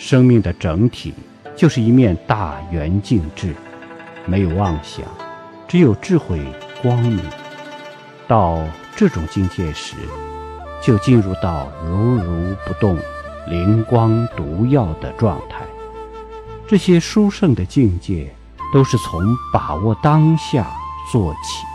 生命的整体就是一面大圆镜智，没有妄想，只有智慧光明。到这种境界时，就进入到如如不动、灵光毒药的状态。这些殊胜的境界，都是从把握当下做起。